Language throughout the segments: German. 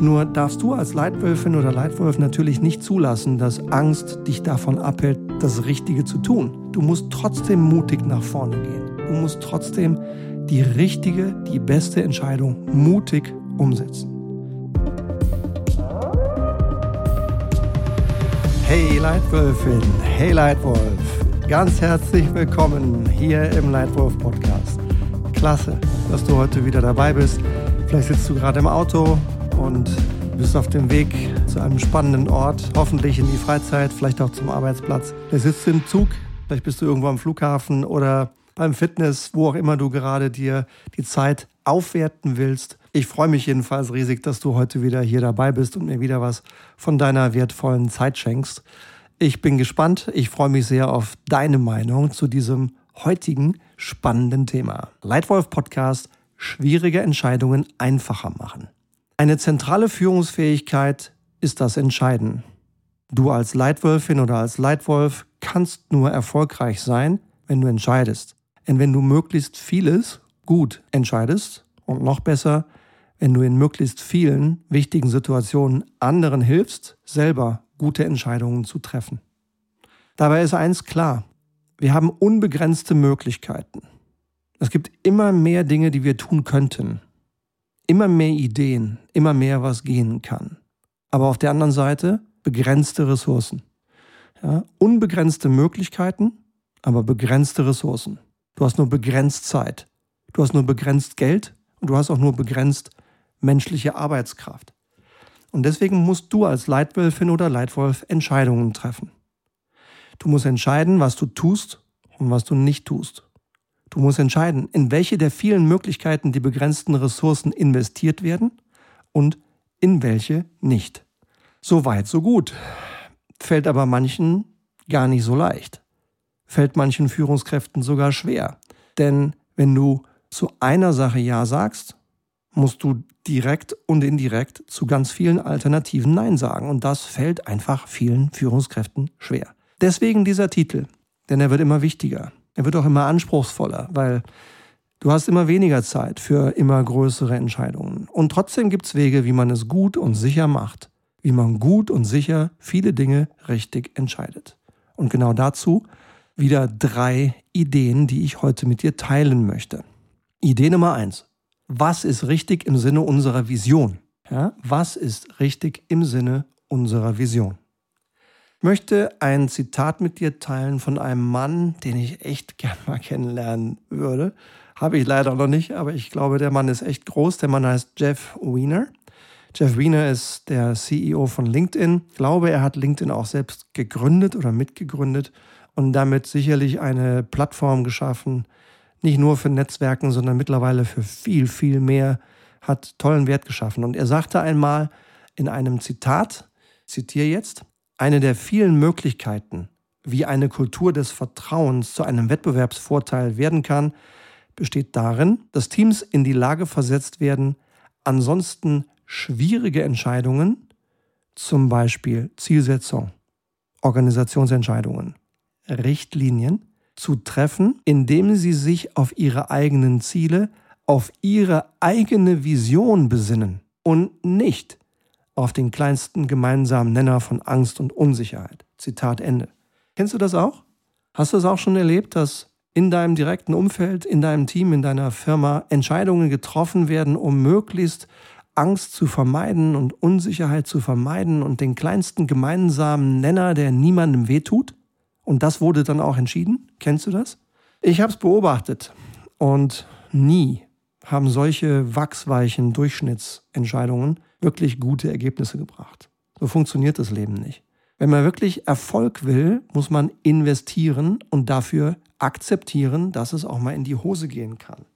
Nur darfst du als Leitwölfin oder Leitwolf natürlich nicht zulassen, dass Angst dich davon abhält, das Richtige zu tun. Du musst trotzdem mutig nach vorne gehen. Du musst trotzdem die richtige, die beste Entscheidung mutig umsetzen. Hey Leitwölfin, hey Leitwolf, ganz herzlich willkommen hier im Leitwolf Podcast. Klasse, dass du heute wieder dabei bist. Vielleicht sitzt du gerade im Auto und bist auf dem Weg zu einem spannenden Ort, hoffentlich in die Freizeit, vielleicht auch zum Arbeitsplatz. Vielleicht sitzt du im Zug, vielleicht bist du irgendwo am Flughafen oder beim Fitness, wo auch immer du gerade dir die Zeit aufwerten willst. Ich freue mich jedenfalls riesig, dass du heute wieder hier dabei bist und mir wieder was von deiner wertvollen Zeit schenkst. Ich bin gespannt. Ich freue mich sehr auf deine Meinung zu diesem heutigen spannenden Thema. Leitwolf Podcast, schwierige Entscheidungen einfacher machen. Eine zentrale Führungsfähigkeit ist das Entscheiden. Du als Leitwölfin oder als Leitwolf kannst nur erfolgreich sein, wenn du entscheidest. Denn wenn du möglichst vieles gut entscheidest und noch besser, wenn du in möglichst vielen wichtigen Situationen anderen hilfst, selber gute Entscheidungen zu treffen. Dabei ist eins klar, wir haben unbegrenzte Möglichkeiten. Es gibt immer mehr Dinge, die wir tun könnten immer mehr Ideen, immer mehr, was gehen kann. Aber auf der anderen Seite begrenzte Ressourcen. Ja, unbegrenzte Möglichkeiten, aber begrenzte Ressourcen. Du hast nur begrenzt Zeit. Du hast nur begrenzt Geld und du hast auch nur begrenzt menschliche Arbeitskraft. Und deswegen musst du als Leitwölfin oder Leitwolf Entscheidungen treffen. Du musst entscheiden, was du tust und was du nicht tust. Du musst entscheiden, in welche der vielen Möglichkeiten die begrenzten Ressourcen investiert werden und in welche nicht. So weit, so gut. Fällt aber manchen gar nicht so leicht. Fällt manchen Führungskräften sogar schwer. Denn wenn du zu einer Sache Ja sagst, musst du direkt und indirekt zu ganz vielen Alternativen Nein sagen. Und das fällt einfach vielen Führungskräften schwer. Deswegen dieser Titel, denn er wird immer wichtiger. Er wird auch immer anspruchsvoller, weil du hast immer weniger Zeit für immer größere Entscheidungen. Und trotzdem gibt es Wege, wie man es gut und sicher macht, wie man gut und sicher viele Dinge richtig entscheidet. Und genau dazu wieder drei Ideen, die ich heute mit dir teilen möchte. Idee Nummer eins. Was ist richtig im Sinne unserer Vision? Ja, was ist richtig im Sinne unserer Vision? Möchte ein Zitat mit dir teilen von einem Mann, den ich echt gern mal kennenlernen würde. Habe ich leider noch nicht, aber ich glaube, der Mann ist echt groß. Der Mann heißt Jeff Wiener. Jeff Wiener ist der CEO von LinkedIn. Ich glaube, er hat LinkedIn auch selbst gegründet oder mitgegründet und damit sicherlich eine Plattform geschaffen, nicht nur für Netzwerken, sondern mittlerweile für viel, viel mehr, hat tollen Wert geschaffen. Und er sagte einmal in einem Zitat, zitiere jetzt, eine der vielen Möglichkeiten, wie eine Kultur des Vertrauens zu einem Wettbewerbsvorteil werden kann, besteht darin, dass Teams in die Lage versetzt werden, ansonsten schwierige Entscheidungen, zum Beispiel Zielsetzung, Organisationsentscheidungen, Richtlinien, zu treffen, indem sie sich auf ihre eigenen Ziele, auf ihre eigene Vision besinnen und nicht auf den kleinsten gemeinsamen Nenner von Angst und Unsicherheit. Zitat Ende. Kennst du das auch? Hast du es auch schon erlebt, dass in deinem direkten Umfeld, in deinem Team, in deiner Firma Entscheidungen getroffen werden, um möglichst Angst zu vermeiden und Unsicherheit zu vermeiden und den kleinsten gemeinsamen Nenner, der niemandem wehtut? Und das wurde dann auch entschieden? Kennst du das? Ich habe es beobachtet und nie haben solche wachsweichen Durchschnittsentscheidungen wirklich gute Ergebnisse gebracht. So funktioniert das Leben nicht. Wenn man wirklich Erfolg will, muss man investieren und dafür akzeptieren, dass es auch mal in die Hose gehen kann.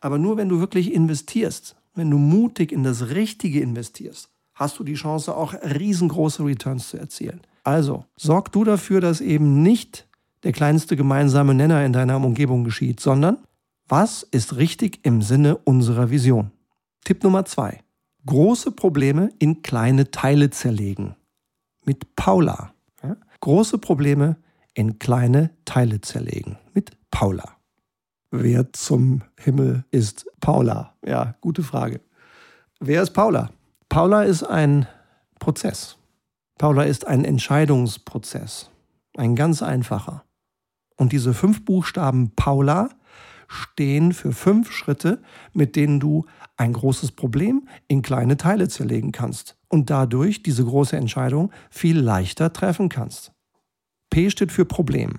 Aber nur wenn du wirklich investierst, wenn du mutig in das Richtige investierst, hast du die Chance, auch riesengroße Returns zu erzielen. Also sorg du dafür, dass eben nicht der kleinste gemeinsame Nenner in deiner Umgebung geschieht, sondern was ist richtig im Sinne unserer Vision? Tipp Nummer zwei große Probleme in kleine Teile zerlegen. Mit Paula. Ja? Große Probleme in kleine Teile zerlegen. Mit Paula. Wer zum Himmel ist Paula? Ja, gute Frage. Wer ist Paula? Paula ist ein Prozess. Paula ist ein Entscheidungsprozess. Ein ganz einfacher. Und diese fünf Buchstaben Paula stehen für fünf Schritte, mit denen du ein großes Problem in kleine Teile zerlegen kannst und dadurch diese große Entscheidung viel leichter treffen kannst. P steht für Problem.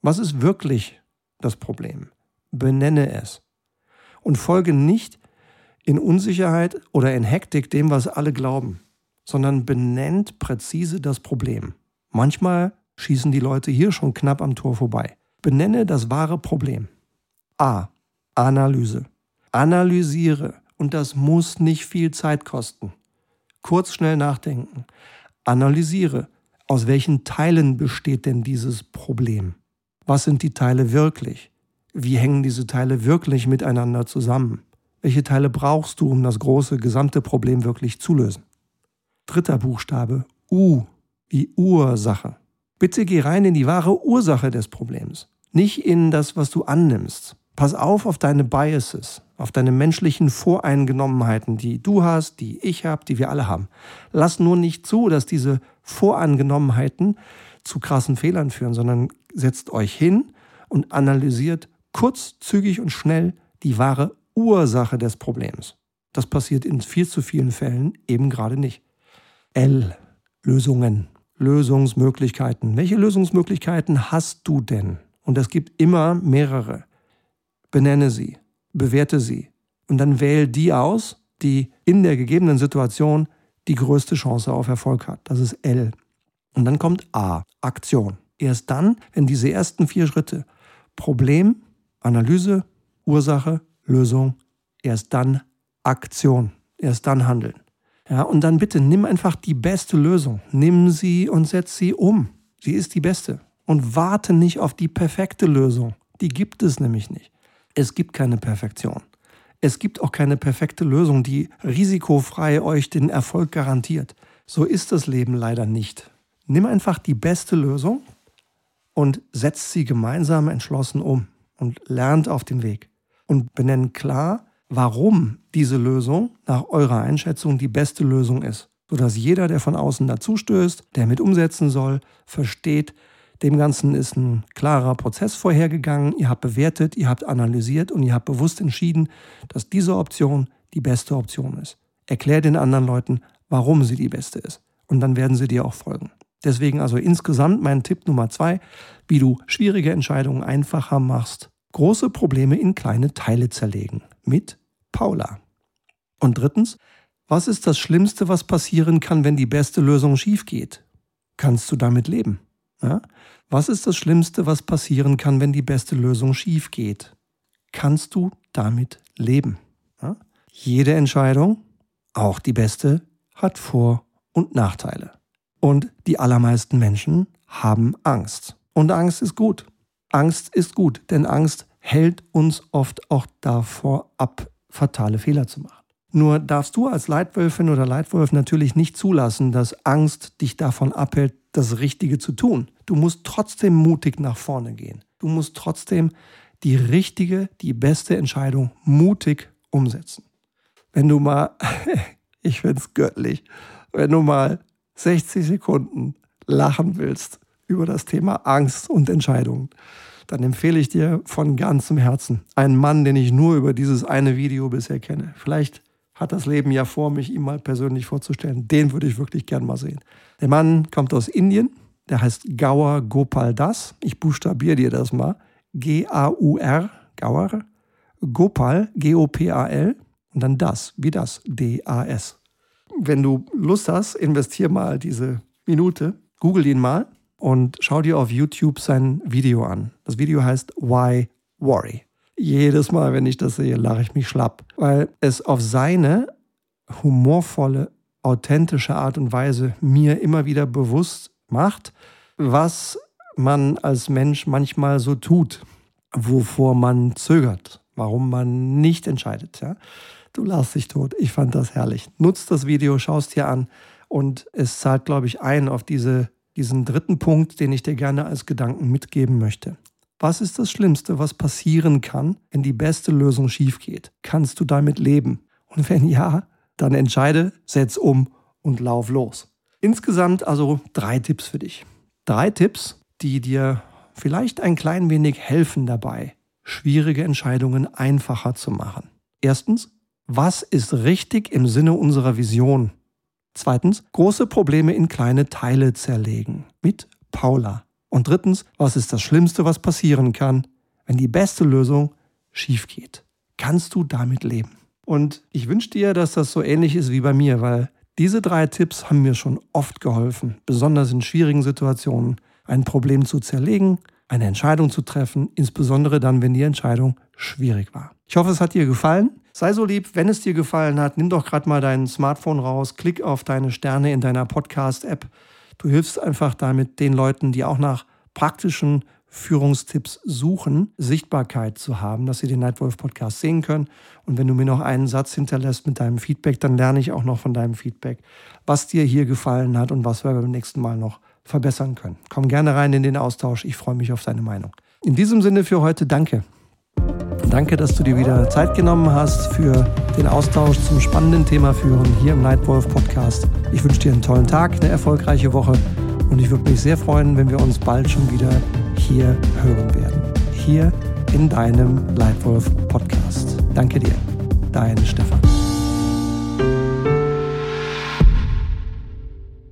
Was ist wirklich das Problem? Benenne es. Und folge nicht in Unsicherheit oder in Hektik dem, was alle glauben, sondern benennt präzise das Problem. Manchmal schießen die Leute hier schon knapp am Tor vorbei. Benenne das wahre Problem. A. Analyse. Analysiere. Und das muss nicht viel Zeit kosten. Kurz schnell nachdenken. Analysiere. Aus welchen Teilen besteht denn dieses Problem? Was sind die Teile wirklich? Wie hängen diese Teile wirklich miteinander zusammen? Welche Teile brauchst du, um das große gesamte Problem wirklich zu lösen? Dritter Buchstabe U wie Ursache. Bitte geh rein in die wahre Ursache des Problems, nicht in das, was du annimmst. Pass auf auf deine Biases, auf deine menschlichen Voreingenommenheiten, die du hast, die ich habe, die wir alle haben. Lass nur nicht zu, dass diese Voreingenommenheiten zu krassen Fehlern führen, sondern setzt euch hin und analysiert kurz, zügig und schnell die wahre Ursache des Problems. Das passiert in viel zu vielen Fällen eben gerade nicht. L. Lösungen. Lösungsmöglichkeiten. Welche Lösungsmöglichkeiten hast du denn? Und es gibt immer mehrere. Benenne sie, bewerte sie und dann wähle die aus, die in der gegebenen Situation die größte Chance auf Erfolg hat. Das ist L. Und dann kommt A, Aktion. Erst dann, wenn diese ersten vier Schritte Problem, Analyse, Ursache, Lösung, erst dann Aktion, erst dann handeln. Ja, und dann bitte nimm einfach die beste Lösung. Nimm sie und setz sie um. Sie ist die beste. Und warte nicht auf die perfekte Lösung. Die gibt es nämlich nicht. Es gibt keine Perfektion. Es gibt auch keine perfekte Lösung, die risikofrei euch den Erfolg garantiert. So ist das Leben leider nicht. Nimm einfach die beste Lösung und setzt sie gemeinsam entschlossen um und lernt auf dem Weg. Und benennt klar, warum diese Lösung nach eurer Einschätzung die beste Lösung ist, sodass jeder, der von außen dazustößt, der mit umsetzen soll, versteht, dem Ganzen ist ein klarer Prozess vorhergegangen, ihr habt bewertet, ihr habt analysiert und ihr habt bewusst entschieden, dass diese Option die beste Option ist. Erklär den anderen Leuten, warum sie die beste ist. Und dann werden sie dir auch folgen. Deswegen also insgesamt mein Tipp Nummer zwei, wie du schwierige Entscheidungen einfacher machst. Große Probleme in kleine Teile zerlegen. Mit Paula. Und drittens, was ist das Schlimmste, was passieren kann, wenn die beste Lösung schief geht? Kannst du damit leben? Ja? Was ist das Schlimmste, was passieren kann, wenn die beste Lösung schief geht? Kannst du damit leben? Ja? Jede Entscheidung, auch die beste, hat Vor- und Nachteile. Und die allermeisten Menschen haben Angst. Und Angst ist gut. Angst ist gut, denn Angst hält uns oft auch davor ab, fatale Fehler zu machen. Nur darfst du als Leitwölfin oder Leitwolf natürlich nicht zulassen, dass Angst dich davon abhält, das Richtige zu tun. Du musst trotzdem mutig nach vorne gehen. Du musst trotzdem die richtige, die beste Entscheidung mutig umsetzen. Wenn du mal, ich finde es göttlich, wenn du mal 60 Sekunden lachen willst über das Thema Angst und Entscheidungen, dann empfehle ich dir von ganzem Herzen einen Mann, den ich nur über dieses eine Video bisher kenne. Vielleicht hat das Leben ja vor, mich ihm mal persönlich vorzustellen. Den würde ich wirklich gern mal sehen. Der Mann kommt aus Indien, der heißt Gaur Gopal Das. Ich buchstabiere dir das mal. G-A-U-R, Gaur, Gopal, G-O-P-A-L und dann das, wie das, D-A-S. Wenn du Lust hast, investier mal diese Minute, google ihn mal und schau dir auf YouTube sein Video an. Das Video heißt Why Worry. Jedes Mal, wenn ich das sehe, lache ich mich schlapp, weil es auf seine humorvolle, authentische Art und Weise mir immer wieder bewusst macht, was man als Mensch manchmal so tut, wovor man zögert, warum man nicht entscheidet. Ja? Du lachst dich tot. Ich fand das herrlich. Nutz das Video, schau es dir an und es zahlt, glaube ich, ein auf diese diesen dritten Punkt, den ich dir gerne als Gedanken mitgeben möchte. Was ist das Schlimmste, was passieren kann, wenn die beste Lösung schief geht? Kannst du damit leben? Und wenn ja, Dann entscheide, setz um und lauf los. Insgesamt also drei Tipps für dich. Drei Tipps, die dir vielleicht ein klein wenig helfen dabei, schwierige Entscheidungen einfacher zu machen. Erstens, was ist richtig im Sinne unserer Vision? Zweitens, große Probleme in kleine Teile zerlegen. Mit Paula. Und drittens, was ist das Schlimmste, was passieren kann, wenn die beste Lösung schief geht? Kannst du damit leben? Und ich wünsche dir, dass das so ähnlich ist wie bei mir, weil diese drei Tipps haben mir schon oft geholfen, besonders in schwierigen Situationen, ein Problem zu zerlegen, eine Entscheidung zu treffen, insbesondere dann, wenn die Entscheidung schwierig war. Ich hoffe, es hat dir gefallen. Sei so lieb, wenn es dir gefallen hat, nimm doch gerade mal dein Smartphone raus, klick auf deine Sterne in deiner Podcast-App. Du hilfst einfach damit den Leuten, die auch nach praktischen Führungstipps suchen, Sichtbarkeit zu haben, dass sie den Nightwolf Podcast sehen können. Und wenn du mir noch einen Satz hinterlässt mit deinem Feedback, dann lerne ich auch noch von deinem Feedback, was dir hier gefallen hat und was wir beim nächsten Mal noch verbessern können. Komm gerne rein in den Austausch. Ich freue mich auf deine Meinung. In diesem Sinne für heute danke. Danke, dass du dir wieder Zeit genommen hast für den Austausch zum spannenden Thema Führen hier im Nightwolf Podcast. Ich wünsche dir einen tollen Tag, eine erfolgreiche Woche und ich würde mich sehr freuen, wenn wir uns bald schon wieder hier hören werden. Hier in deinem Lightwolf Podcast. Danke dir, dein Stefan.